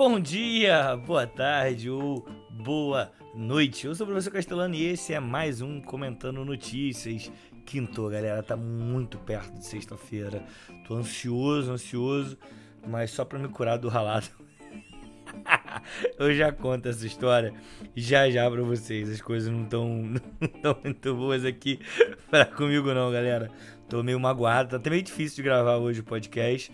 Bom dia, boa tarde ou boa noite. Eu sou o professor Castellano e esse é mais um Comentando Notícias. Quinto, galera, tá muito perto de sexta-feira. Tô ansioso, ansioso, mas só pra me curar do ralado. Eu já conto essa história já já pra vocês. As coisas não não muito boas aqui pra comigo não, galera. Tô meio magoado, tá até meio difícil de gravar hoje o podcast,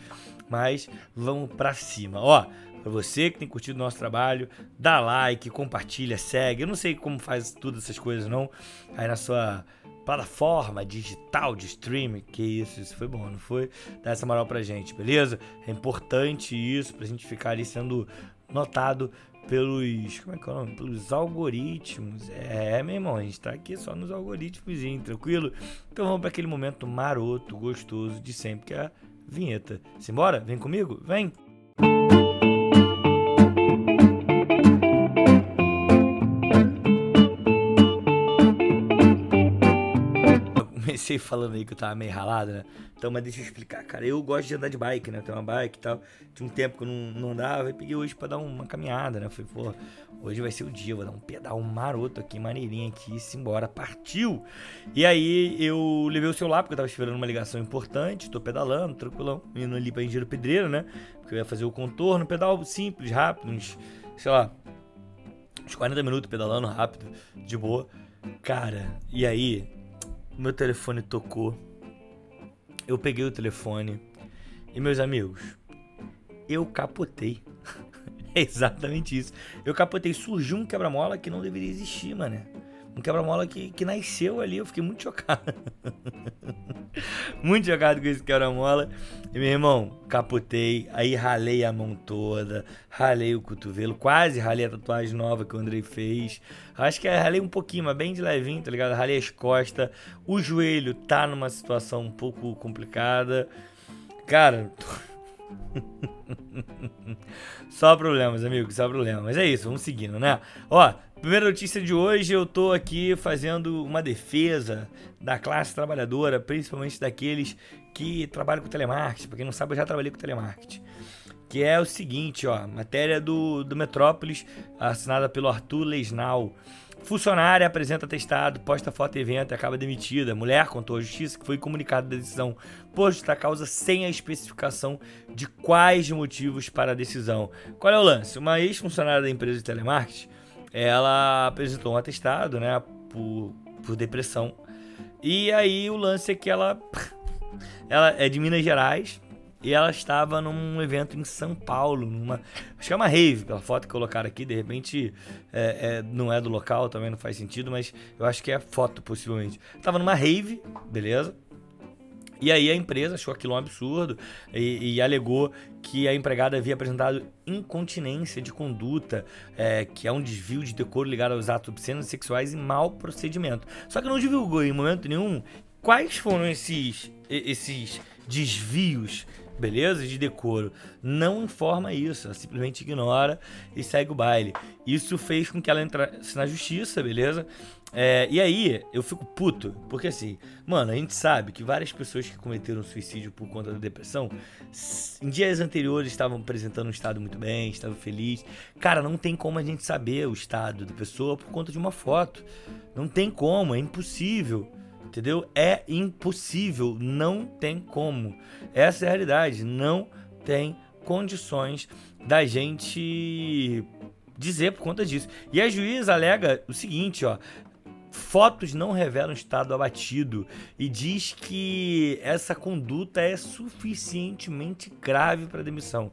mas vamos pra cima. Ó, Pra você que tem curtido o nosso trabalho, dá like, compartilha, segue. Eu não sei como faz tudo essas coisas, não. Aí na sua plataforma digital de streaming. Que isso, isso foi bom, não foi? Dá essa moral pra gente, beleza? É importante isso pra gente ficar ali sendo notado pelos. Como é que é o nome? Pelos algoritmos. É, meu irmão, a gente tá aqui só nos algoritmos, tranquilo? Então vamos para aquele momento maroto, gostoso de sempre, que é a vinheta. Simbora? Vem comigo? Vem! Comecei falando aí que eu tava meio ralado, né? Então, mas deixa eu explicar, cara. Eu gosto de andar de bike, né? Tenho uma bike e tal. Tinha um tempo que eu não, não andava e peguei hoje pra dar uma caminhada, né? Falei, pô, hoje vai ser o dia, vou dar um pedal maroto aqui, maneirinho aqui, simbora, partiu! E aí eu levei o celular porque eu tava esperando uma ligação importante, tô pedalando, tranquilão, indo ali pra Engenheiro Pedreiro, né? Porque eu ia fazer o contorno, pedal simples, rápido, uns, sei lá, uns 40 minutos pedalando rápido, de boa. Cara, e aí meu telefone tocou. Eu peguei o telefone e meus amigos, eu capotei. é exatamente isso. Eu capotei, surgiu um quebra-mola que não deveria existir, mano. Um quebra-mola que, que nasceu ali, eu fiquei muito chocado. muito chocado com esse quebra-mola. E meu irmão, capotei, aí ralei a mão toda, ralei o cotovelo, quase ralei a tatuagem nova que o Andrei fez. Acho que ralei um pouquinho, mas bem de levinho, tá ligado? Ralei as costas. O joelho tá numa situação um pouco complicada. Cara. só problemas, amigos, só problemas. Mas é isso, vamos seguindo, né? Ó, Primeira notícia de hoje, eu tô aqui fazendo uma defesa da classe trabalhadora, principalmente daqueles que trabalham com telemarketing. Pra quem não sabe, eu já trabalhei com telemarketing. Que é o seguinte, ó, matéria do, do Metrópolis, assinada pelo Arthur Lesnal. Funcionária apresenta testado, posta foto evento e acaba demitida. Mulher contou à justiça que foi comunicada da decisão por justa causa sem a especificação de quais motivos para a decisão. Qual é o lance? Uma ex-funcionária da empresa de telemarketing ela apresentou um atestado, né, por, por depressão. E aí o lance é que ela, ela é de Minas Gerais e ela estava num evento em São Paulo, numa, acho que é uma rave, pela foto que colocaram aqui, de repente é, é, não é do local, também não faz sentido, mas eu acho que é foto possivelmente. Tava numa rave, beleza? E aí a empresa achou aquilo um absurdo e, e alegou que a empregada havia apresentado incontinência de conduta, é, que é um desvio de decoro ligado aos atos obscenos sexuais e mau procedimento. Só que não divulgou em momento nenhum quais foram esses, esses desvios beleza? De decoro. Não informa isso, ela simplesmente ignora e segue o baile. Isso fez com que ela entrasse na justiça, beleza? É, e aí, eu fico puto, porque assim, mano, a gente sabe que várias pessoas que cometeram suicídio por conta da depressão, em dias anteriores estavam apresentando um estado muito bem, estavam felizes. Cara, não tem como a gente saber o estado da pessoa por conta de uma foto. Não tem como, é impossível. Entendeu? É impossível, não tem como. Essa é a realidade, não tem condições da gente dizer por conta disso. E a juíza alega o seguinte, ó, Fotos não revelam estado abatido e diz que essa conduta é suficientemente grave para demissão.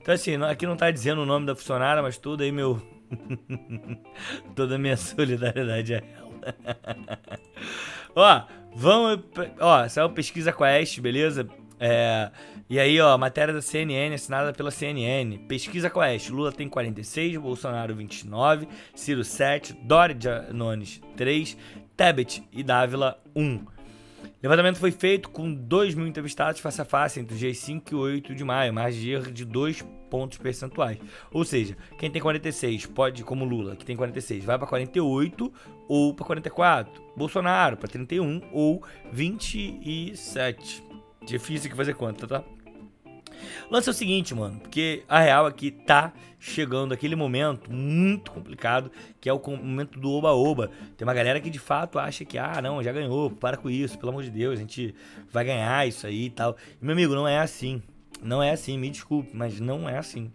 Então, assim, aqui não está dizendo o nome da funcionária, mas todo aí meu. toda a minha solidariedade a ela. Ó, vamos. Ó, saiu pesquisa com a Este, beleza? É, e aí, ó, matéria da CNN assinada pela CNN. Pesquisa Oeste. Lula tem 46, Bolsonaro 29, Ciro 7, Dória Janones 3, Tebet e Dávila 1. Levantamento foi feito com 2 mil entrevistados face a face entre os dias 5 e 8 de maio, mais de erro de 2 pontos percentuais. Ou seja, quem tem 46 pode, como Lula, que tem 46, vai para 48 ou para 44. Bolsonaro para 31 ou 27. Difícil que fazer conta, tá? O lance é o seguinte, mano, porque a real aqui tá chegando aquele momento muito complicado, que é o momento do oba-oba. Tem uma galera que de fato acha que, ah, não, já ganhou, para com isso, pelo amor de Deus, a gente vai ganhar isso aí e tal. E, meu amigo, não é assim. Não é assim, me desculpe, mas não é assim.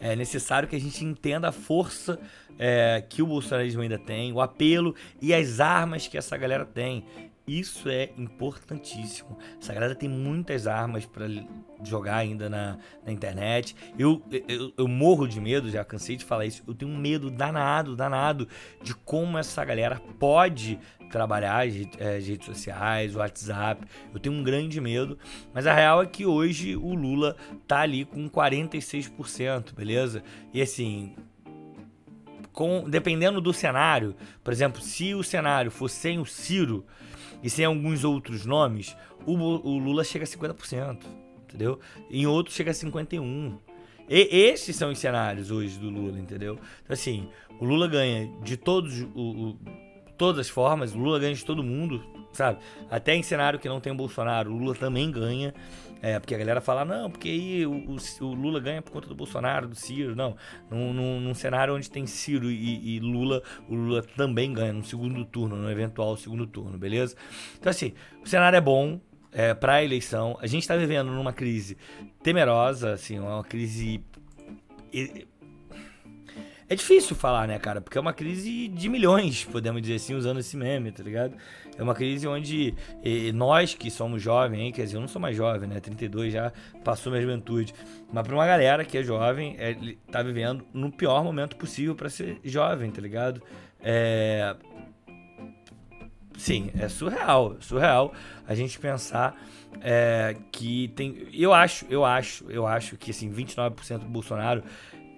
É necessário que a gente entenda a força é, que o bolsonarismo ainda tem, o apelo e as armas que essa galera tem. Isso é importantíssimo. Essa galera tem muitas armas para jogar ainda na, na internet. Eu, eu, eu, morro de medo, já cansei de falar isso. Eu tenho um medo danado, danado de como essa galera pode trabalhar é, as redes sociais, o WhatsApp. Eu tenho um grande medo. Mas a real é que hoje o Lula tá ali com 46%, beleza? E assim, com, dependendo do cenário, por exemplo, se o cenário for sem o Ciro e sem alguns outros nomes, o, o Lula chega a 50%, entendeu? Em outros chega a 51%. E esses são os cenários hoje do Lula, entendeu? Então, assim, o Lula ganha de todos o, o, todas as formas, o Lula ganha de todo mundo, sabe? Até em cenário que não tem o Bolsonaro, o Lula também ganha. É, porque a galera fala, não, porque aí o, o, o, Lula ganha por conta do Bolsonaro, do Ciro. Não, num, num, num cenário onde tem Ciro e, e, Lula, o Lula também ganha no segundo turno, no eventual segundo turno, beleza? Então, assim, o cenário é bom é, para a eleição. A gente está vivendo numa crise temerosa, assim, uma crise é difícil falar, né, cara? Porque é uma crise de milhões, podemos dizer assim, usando esse meme, tá ligado? É uma crise onde nós que somos jovens, hein, quer dizer, eu não sou mais jovem, né? 32 já passou minha juventude. Mas pra uma galera que é jovem, é, tá vivendo no pior momento possível para ser jovem, tá ligado? É. Sim, é surreal, surreal a gente pensar é, que tem. Eu acho, eu acho, eu acho que assim, 29% do Bolsonaro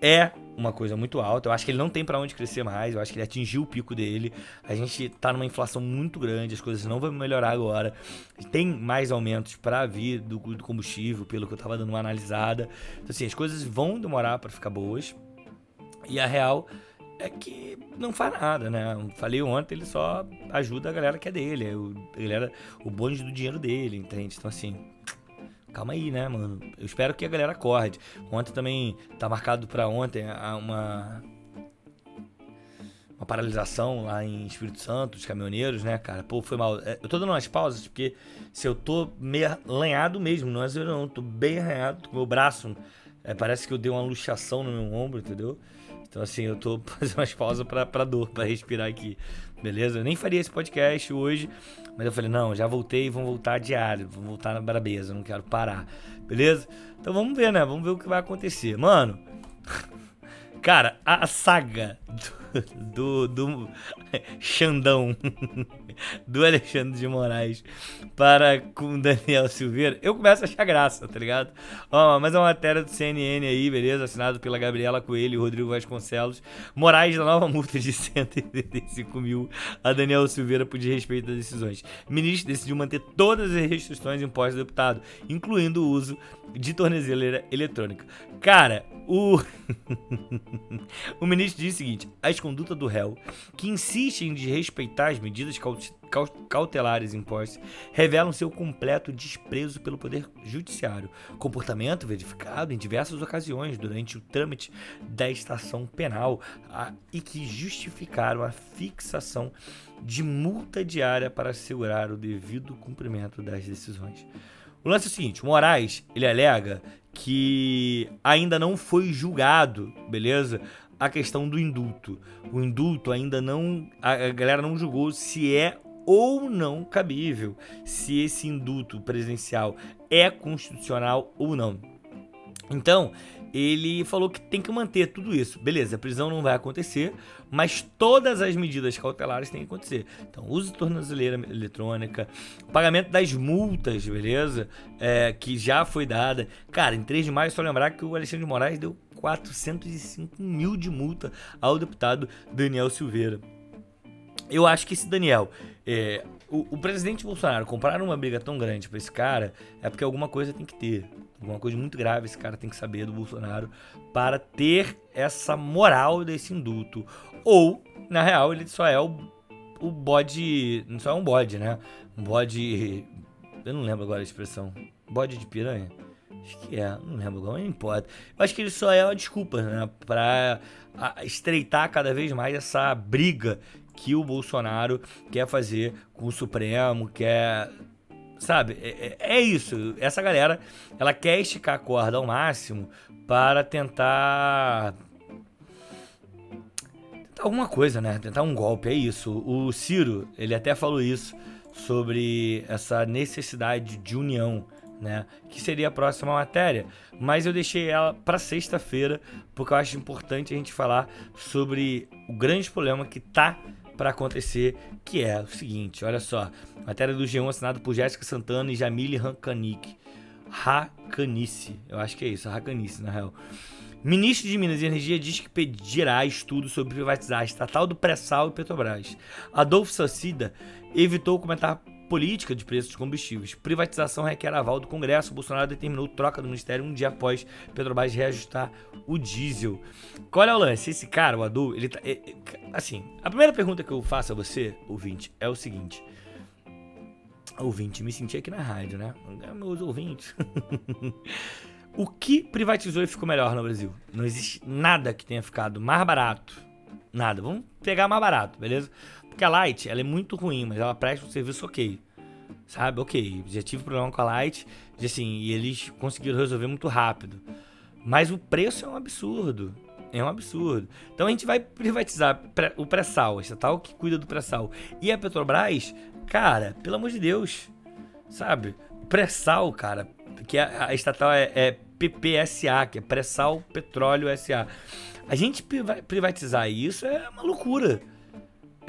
é uma coisa muito alta. Eu acho que ele não tem para onde crescer mais. Eu acho que ele atingiu o pico dele. A gente tá numa inflação muito grande, as coisas não vão melhorar agora. Tem mais aumentos para vir do, do, combustível, pelo que eu tava dando uma analisada. Então, assim, as coisas vão demorar para ficar boas. E a real é que não faz nada, né? Falei ontem, ele só ajuda a galera que é dele, é a galera, o bonde do dinheiro dele, entende? Então, assim, calma aí, né, mano? Eu espero que a galera acorde. Ontem também tá marcado para ontem uma uma paralisação lá em Espírito Santo, dos caminhoneiros, né, cara? Pô, foi mal. É, eu tô dando umas pausas porque se eu tô meio lanhado mesmo, não é zero não, tô bem arranhado, meu braço, é, parece que eu dei uma luxação no meu ombro, entendeu? Então, assim, eu tô fazendo umas pausas pra, pra dor, pra respirar aqui. Beleza? Eu nem faria esse podcast hoje, mas eu falei, não, já voltei, vamos voltar diário, vamos voltar na brabeza, não quero parar. Beleza? Então vamos ver, né? Vamos ver o que vai acontecer. Mano, cara, a saga do, do, do Xandão do Alexandre de Moraes para com Daniel Silveira, eu começo a achar graça, tá ligado? Ó, mas é uma matéria do CNN aí, beleza? Assinado pela Gabriela Coelho e Rodrigo Vasconcelos. Moraes da nova multa de 135 mil a Daniel Silveira por desrespeito das decisões. O ministro decidiu manter todas as restrições impostas ao deputado, incluindo o uso de tornezeleira eletrônica. Cara, o, o ministro disse o seguinte: as condutas do réu, que insiste em desrespeitar as medidas cautelares impostas, revelam seu completo desprezo pelo Poder Judiciário, comportamento verificado em diversas ocasiões durante o trâmite da estação penal e que justificaram a fixação de multa diária para assegurar o devido cumprimento das decisões. O lance é o seguinte: o Moraes ele alega que ainda não foi julgado, beleza? A questão do indulto. O indulto ainda não. A galera não julgou se é ou não cabível, se esse indulto presidencial é constitucional ou não. Então, ele falou que tem que manter tudo isso. Beleza, a prisão não vai acontecer, mas todas as medidas cautelares têm que acontecer. Então, uso de tornozeleira eletrônica, pagamento das multas, beleza? É, que já foi dada. Cara, em 3 de maio, só lembrar que o Alexandre de Moraes deu 405 mil de multa ao deputado Daniel Silveira. Eu acho que esse Daniel, é, o, presidente Bolsonaro comprar uma briga tão grande para esse cara é porque alguma coisa tem que ter. Alguma coisa muito grave esse cara tem que saber do Bolsonaro para ter essa moral desse indulto. Ou, na real, ele só é o, o bode. Não só é um bode, né? Um bode. Eu não lembro agora a expressão. Bode de piranha? Acho que é, não lembro agora, não importa. Eu acho que ele só é uma desculpa, né? Pra estreitar cada vez mais essa briga que o Bolsonaro quer fazer com o Supremo, quer. Sabe? É, é, é isso. Essa galera, ela quer esticar a corda ao máximo para tentar tentar alguma coisa, né? Tentar um golpe, é isso. O Ciro, ele até falou isso sobre essa necessidade de união, né? Que seria a próxima matéria, mas eu deixei ela para sexta-feira porque eu acho importante a gente falar sobre o grande problema que tá para acontecer, que é o seguinte, olha só, matéria do G1 assinado por Jéssica Santana e Jamile Rancanic. Racanice, eu acho que é isso, Racanice, na real. Ministro de Minas e Energia diz que pedirá estudo sobre privatizar a estatal do pré-sal e Petrobras. Adolfo Sacida evitou comentar política de preços de combustíveis. Privatização requer aval do Congresso. Bolsonaro determinou troca do ministério um dia após Petrobras reajustar o diesel. Qual é o lance? Esse cara, o Adolfo, ele tá. É, é, assim, a primeira pergunta que eu faço a você, ouvinte, é o seguinte. Ouvinte, me senti aqui na rádio, né? Meus ouvintes. O que privatizou e ficou melhor no Brasil? Não existe nada que tenha ficado mais barato. Nada. Vamos pegar mais barato, beleza? Porque a Light, ela é muito ruim, mas ela presta um serviço ok. Sabe? Ok. Já tive problema com a Light, e assim, e eles conseguiram resolver muito rápido. Mas o preço é um absurdo. É um absurdo. Então a gente vai privatizar o pré-sal, a estatal que cuida do pré-sal. E a Petrobras, cara, pelo amor de Deus, sabe? Pré-sal, cara, que a, a estatal é, é, PPSA, que é Pré-Sal Petróleo SA. A gente privatizar isso é uma loucura.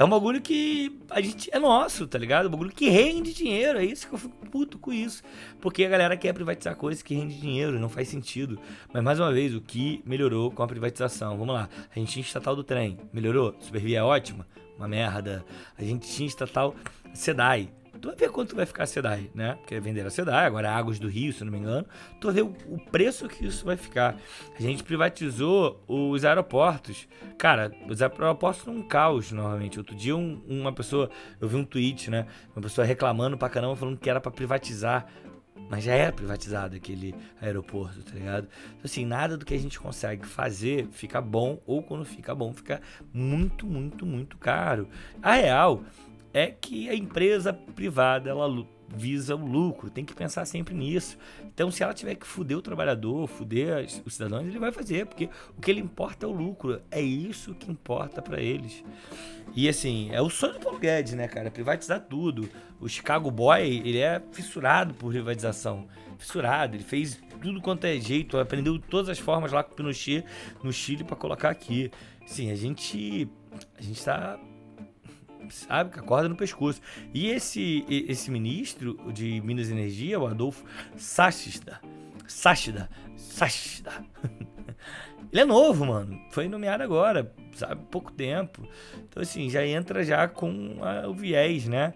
É um bagulho que a gente é nosso, tá ligado? Um bagulho que rende dinheiro. É isso que eu fico puto com isso. Porque a galera quer privatizar coisas que rendem dinheiro, não faz sentido. Mas mais uma vez, o que melhorou com a privatização? Vamos lá. A gente tinha estatal do trem. Melhorou? Supervia é ótima? Uma merda. A gente tinha estatal SEDAI Tu vai ver quanto vai ficar a SEDAI, né? Porque vender a SEDAI, agora Águas do Rio, se não me engano. Tu vai ver o, o preço que isso vai ficar. A gente privatizou os aeroportos. Cara, os aeroportos são um caos, normalmente. Outro dia, um, uma pessoa, eu vi um tweet, né? Uma pessoa reclamando pra caramba, falando que era para privatizar mas já era privatizado aquele aeroporto, tá ligado? Então, assim, nada do que a gente consegue fazer fica bom, ou quando fica bom, fica muito, muito, muito caro. A real é que a empresa privada ela visa o lucro, tem que pensar sempre nisso. Então, se ela tiver que fuder o trabalhador, fuder os cidadãos, ele vai fazer, porque o que ele importa é o lucro, é isso que importa para eles. E assim, é o sonho do Paulo Guedes, né, cara? Privatizar tudo. O Chicago Boy, ele é fissurado por privatização. Fissurado, ele fez tudo quanto é jeito, aprendeu todas as formas lá com o Pinochet no Chile para colocar aqui. Sim, a gente a gente tá sabe? Com a corda no pescoço. E esse, esse ministro de Minas e Energia, o Adolfo Sachida, Sachida, Sachida. Ele é novo, mano. Foi nomeado agora, sabe? Pouco tempo. Então, assim, já entra já com a, o viés, né?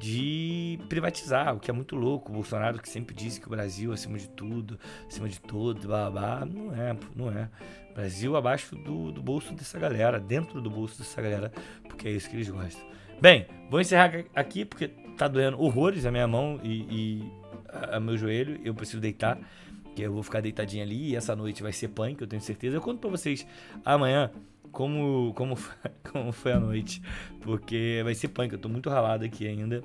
De privatizar, o que é muito louco. O Bolsonaro que sempre disse que o Brasil acima de tudo, acima de todos, blá, blá. Não é, não é. Brasil abaixo do, do bolso dessa galera, dentro do bolso dessa galera, porque é isso que eles gostam. Bem, vou encerrar aqui porque tá doendo horrores a minha mão e, e a, a meu joelho. Eu preciso deitar, que eu vou ficar deitadinho ali e essa noite vai ser punk, eu tenho certeza. Eu conto pra vocês amanhã como, como, como foi a noite, porque vai ser punk. Eu tô muito ralado aqui ainda.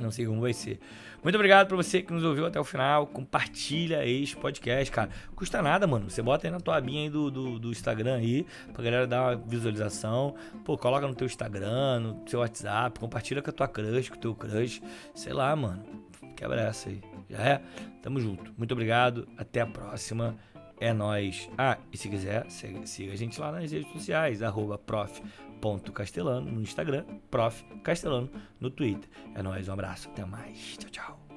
Não sei como vai ser. Muito obrigado pra você que nos ouviu até o final. Compartilha este podcast, cara. Custa nada, mano. Você bota aí na tua abinha aí do, do, do, Instagram aí, pra galera dar uma visualização. Pô, coloca no teu Instagram, no teu WhatsApp, compartilha com a tua crush, com o teu crush. Sei lá, mano. Quebra essa aí. Já é? Tamo junto. Muito obrigado. Até a próxima. É nós. Ah, e se quiser, siga a gente lá nas redes sociais, arroba prof.castelano no Instagram, prof. Castelano no Twitter. É nóis, um abraço, até mais. Tchau, tchau.